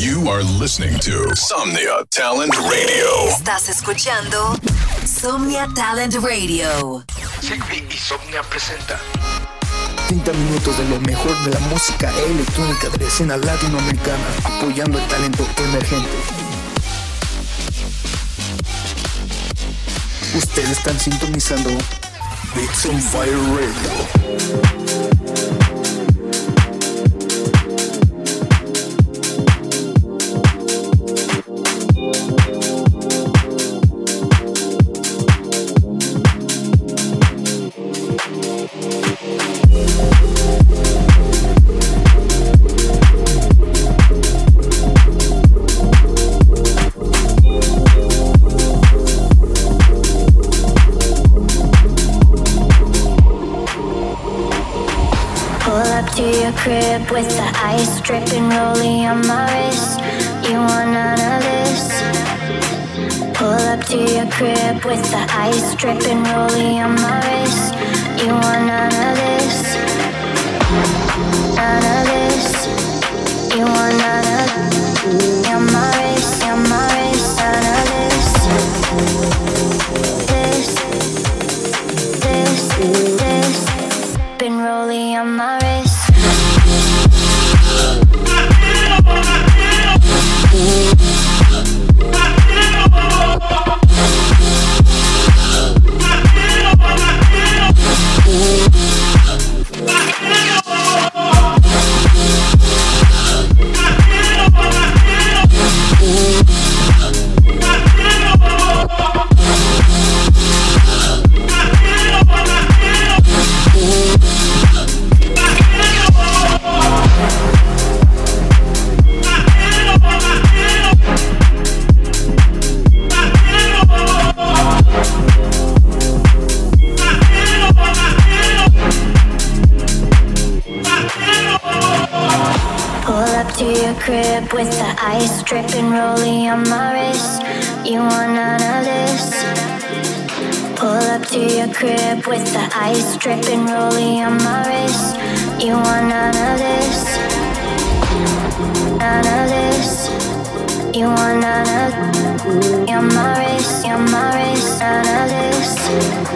You are listening to Somnia Talent Radio. Estás escuchando Somnia Talent Radio. Sigby y Somnia presenta 30 minutos de lo mejor de la música electrónica de la escena latinoamericana, apoyando el talento emergente. Ustedes están sintonizando Beats on Fire Radio. Crib with the ice dripping, rolling on my wrist. You want none of this? Pull up to your crib with the ice dripping, rolling on my wrist. You want none of this? None of this. You want none of on my wrist, on my wrist, none of this. This, this, this been rolling on my wrist.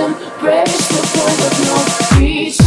embrace the point of no return.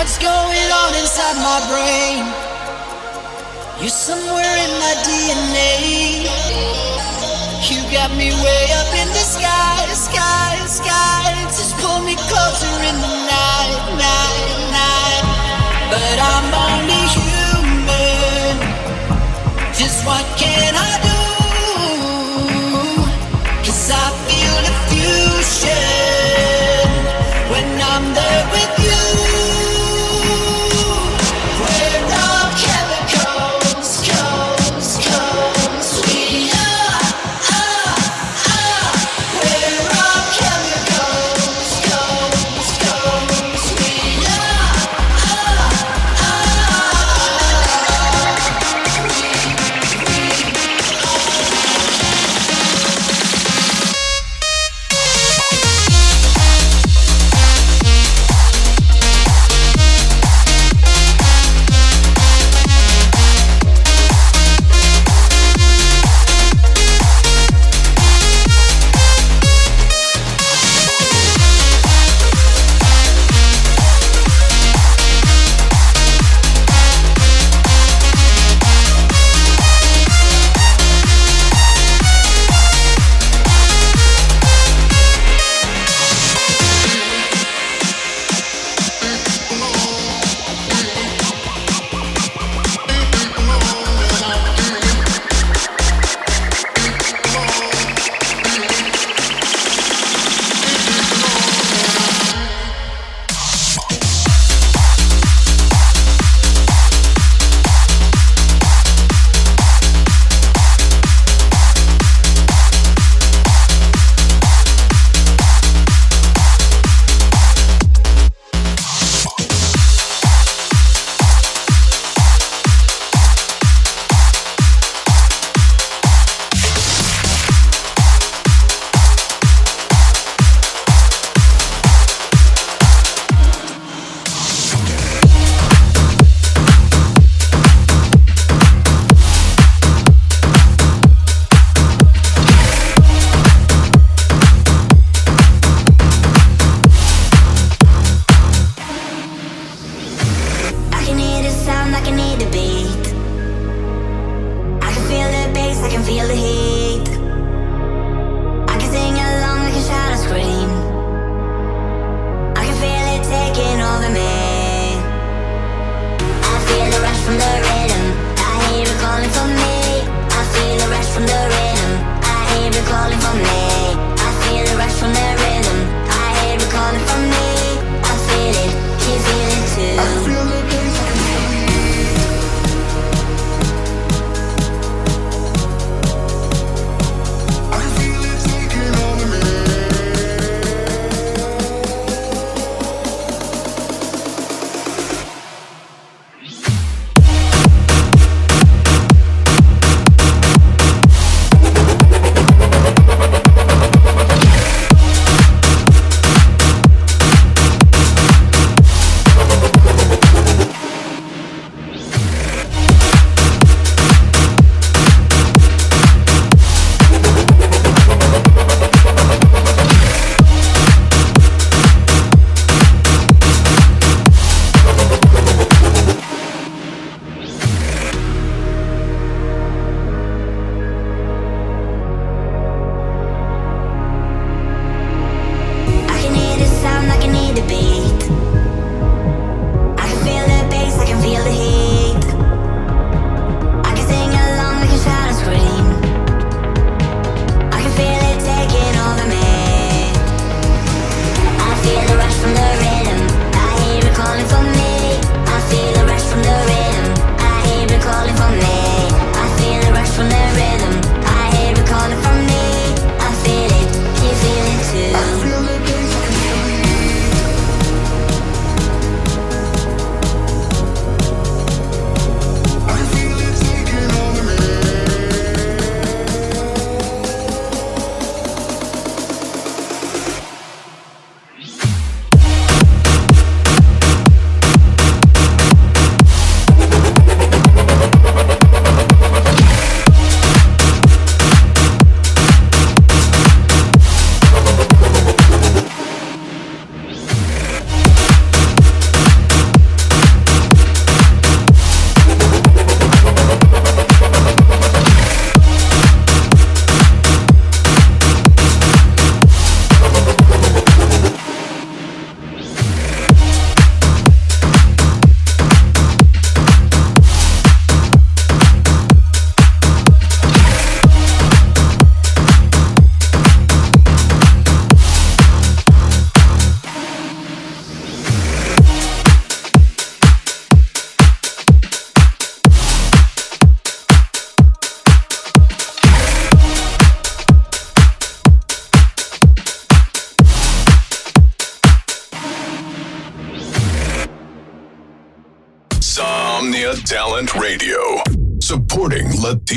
What's going on inside my brain? You're somewhere in my DNA. You got me way up in the sky, sky, sky. Just pull me closer in the night, night, night. But I'm only human. Just what can I do?